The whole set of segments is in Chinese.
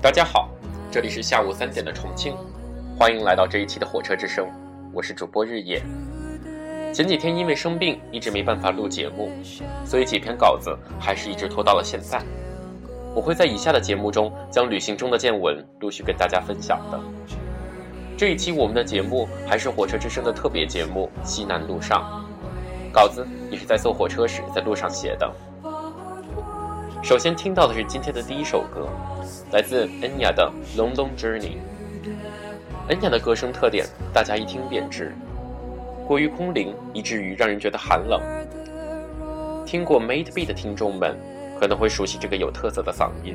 大家好，这里是下午三点的重庆，欢迎来到这一期的火车之声，我是主播日夜。前几天因为生病，一直没办法录节目，所以几篇稿子还是一直拖到了现在。我会在以下的节目中将旅行中的见闻陆续跟大家分享的。这一期我们的节目还是火车之声的特别节目《西南路上》，稿子也是在坐火车时在路上写的。首先听到的是今天的第一首歌，来自 Enya 的《Long Long Journey》。Enya 的歌声特点，大家一听便知。过于空灵，以至于让人觉得寒冷。听过《Made B》的听众们，可能会熟悉这个有特色的嗓音。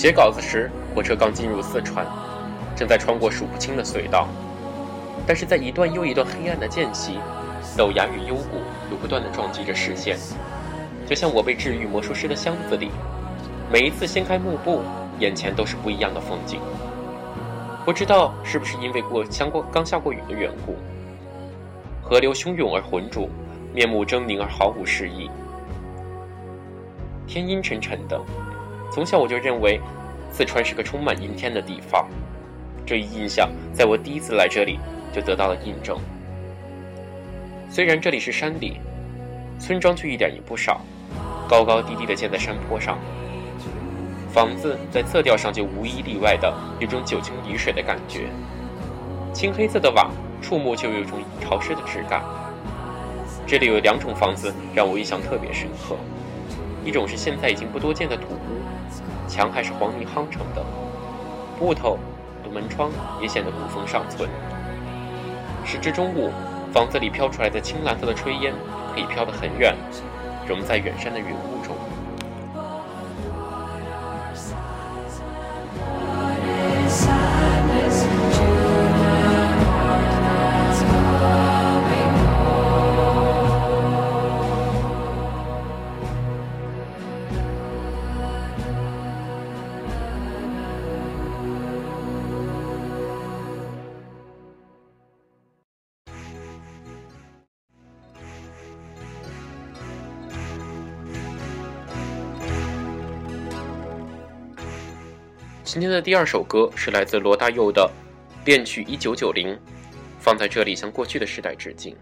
写稿子时，火车刚进入四川，正在穿过数不清的隧道，但是在一段又一段黑暗的间隙，陡崖与幽谷又不断的撞击着视线，就像我被治愈魔术师的箱子里，每一次掀开幕布，眼前都是不一样的风景。不知道是不是因为过相过刚下过雨的缘故，河流汹涌而浑浊，面目狰狞而毫无诗意，天阴沉沉的。从小我就认为，四川是个充满阴天的地方。这一印象在我第一次来这里就得到了印证。虽然这里是山里，村庄却一点也不少，高高低低的建在山坡上。房子在色调上就无一例外的有种久经雨水的感觉。青黑色的瓦，触摸就有一种潮湿的质感。这里有两种房子让我印象特别深刻，一种是现在已经不多见的土屋。墙还是黄泥夯成的，木头的门窗也显得古风尚存。时至中午，房子里飘出来的青蓝色的炊烟可以飘得很远，融在远山的云雾中。今天的第二首歌是来自罗大佑的《恋曲一九九零》，放在这里向过去的时代致敬。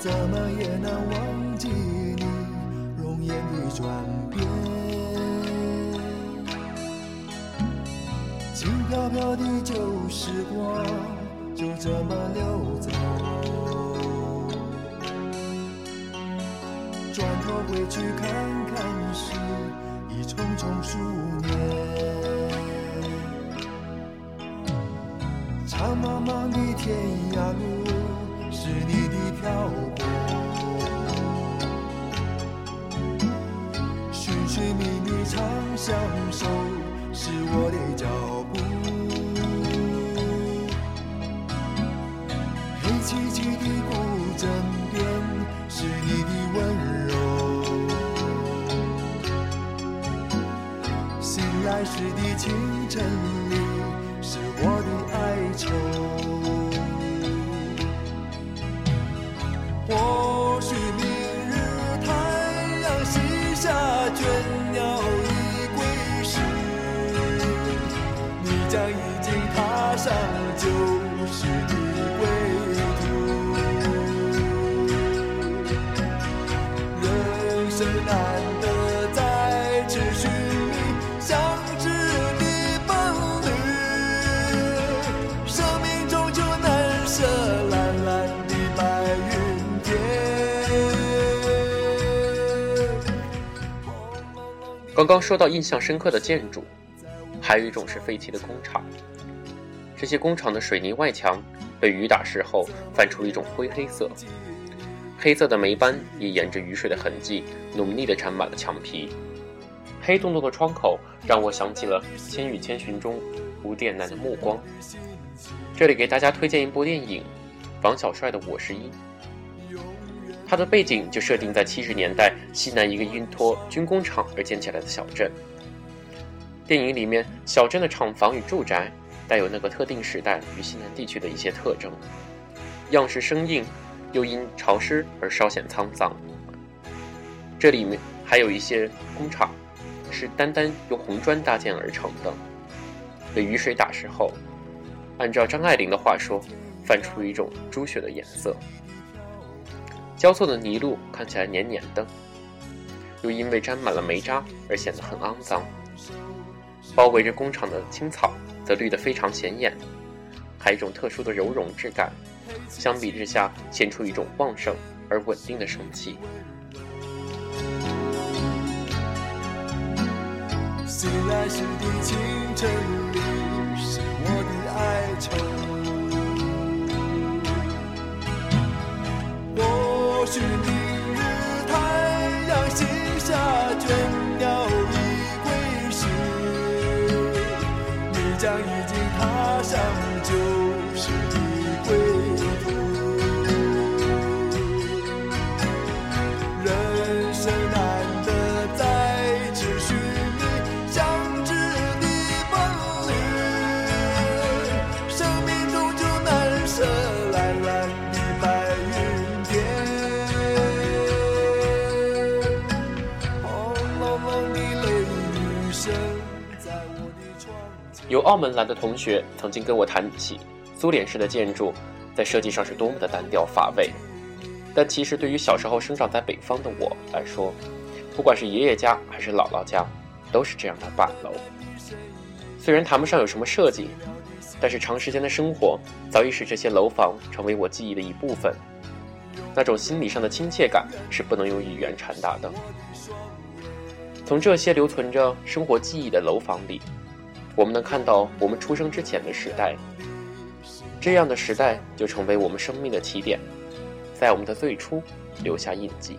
怎么也难忘记你容颜的转变，轻飘飘的旧时光就这么溜走。转头回去看看时，已匆匆数年。长茫茫的天涯路，是你的漂泊；寻寻觅觅长相守，是我的脚步。黑漆漆的古镇边，是你来时的清晨里，是我的哀愁。或许明日太阳西下，倦鸟已归时，你将已经踏上旧时的归刚刚说到印象深刻的建筑，还有一种是废弃的工厂。这些工厂的水泥外墙被雨打湿后泛出一种灰黑色，黑色的霉斑也沿着雨水的痕迹浓密地缠满了墙皮。黑洞洞的窗口让我想起了《千与千寻》中吴电男的目光。这里给大家推荐一部电影，王小帅的《我是一》。它的背景就设定在七十年代西南一个因托军工厂而建起来的小镇。电影里面小镇的厂房与住宅带有那个特定时代与西南地区的一些特征，样式生硬，又因潮湿而稍显沧桑。这里面还有一些工厂是单单用红砖搭建而成的，被雨水打湿后，按照张爱玲的话说，泛出一种猪血的颜色。交错的泥路看起来黏黏的，又因为沾满了煤渣而显得很肮脏。包围着工厂的青草则绿得非常显眼，还有一种特殊的柔融质感，相比之下显出一种旺盛而稳定的生气。醒来时的清晨里，是我的哀愁。许明有澳门来的同学曾经跟我谈起，苏联式的建筑在设计上是多么的单调乏味。但其实对于小时候生长在北方的我来说，不管是爷爷家还是姥姥家，都是这样的板楼。虽然谈不上有什么设计，但是长时间的生活早已使这些楼房成为我记忆的一部分。那种心理上的亲切感是不能用语言传达的。从这些留存着生活记忆的楼房里。我们能看到我们出生之前的时代，这样的时代就成为我们生命的起点，在我们的最初留下印记。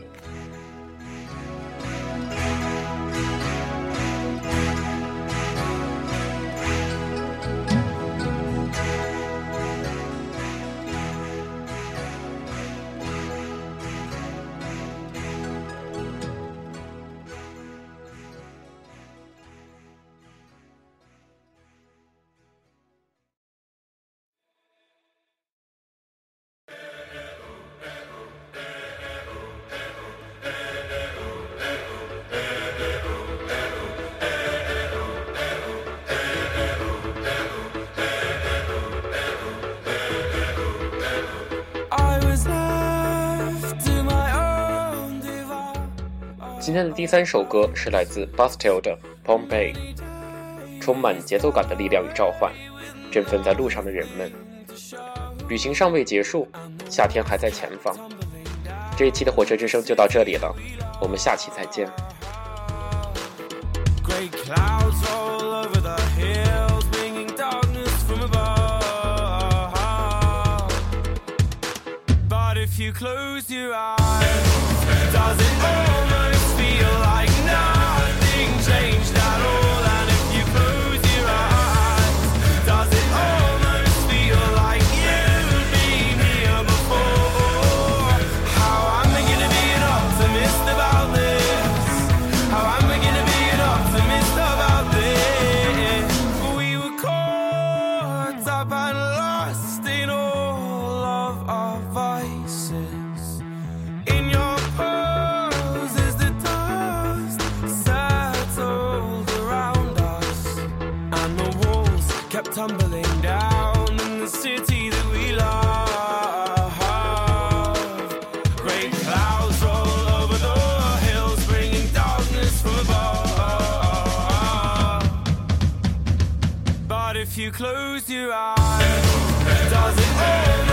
今天的第三首歌是来自 Bastille 的《Bombay》，充满节奏感的力量与召唤，振奋在路上的人们。旅行尚未结束，夏天还在前方。这一期的火车之声就到这里了，我们下期再见。you close your eyes, does it tumbling down in the city that we love. Great clouds roll over the hills, bringing darkness from above. But if you close your eyes, does it end?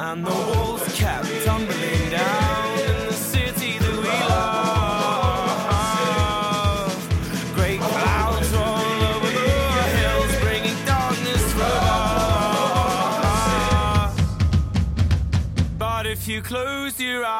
And the walls kept tumbling down in the city that we love. Great clouds roll over the hills, bringing darkness from us. But if you close your eyes,